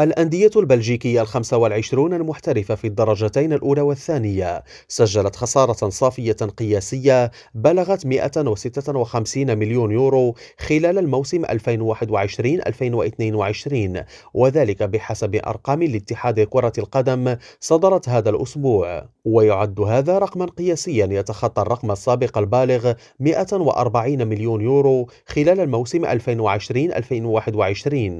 الأندية البلجيكية الخمسة والعشرون المحترفة في الدرجتين الأولى والثانية. سجلت خسارة صافية قياسية بلغت 156 مليون يورو خلال الموسم 2021-2022 وذلك بحسب أرقام الاتحاد كرة القدم صدرت هذا الأسبوع. ويعد هذا رقما قياسيا يتخطى الرقم السابق البالغ 140 مليون يورو خلال الموسم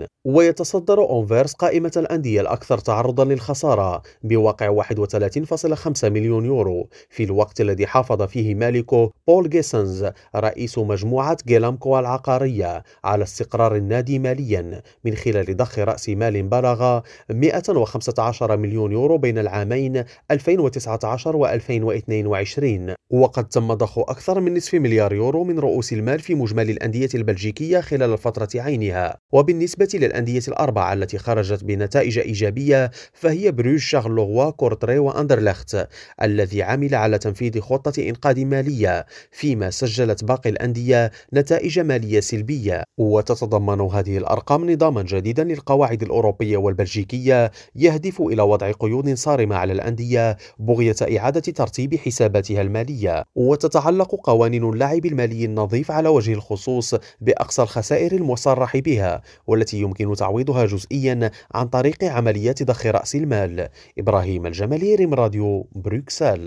2020-2021 ويتصدر أنفيرس قائمة الأندية الأكثر تعرضا للخسارة بواقع 31.5 مليون يورو. في الوقت الذي حافظ فيه مالكه بول جيسنز رئيس مجموعة جيلامكو العقارية على استقرار النادي ماليا من خلال ضخ رأس مال بلغ 115 مليون يورو بين العامين 2019 و 2022 وقد تم ضخ أكثر من نصف مليار يورو من رؤوس المال في مجمل الأندية البلجيكية خلال الفترة عينها. وبالنسبة للأندية الأربعة التي خرجت بنتائج إيجابية فهي بروج شارلوروا كورتري وأندرلخت الذي عمل على تنفيذ خطة إنقاذ مالية فيما سجلت باقي الأندية نتائج مالية سلبية. وتتضمن هذه الأرقام نظاما جديدا للقواعد الأوروبية والبلجيكية يهدف إلى وضع قيود صارمة على الأندية بغية إعادة ترتيب حساباتها المالية. وتتعلق قوانين اللعب المالي النظيف على وجه الخصوص بأقصى الخسائر المصرح بها. والتي يمكن تعويضها جزئيا عن طريق عمليات ضخ رأس المال. إبراهيم الجمالي راديو بروكسل.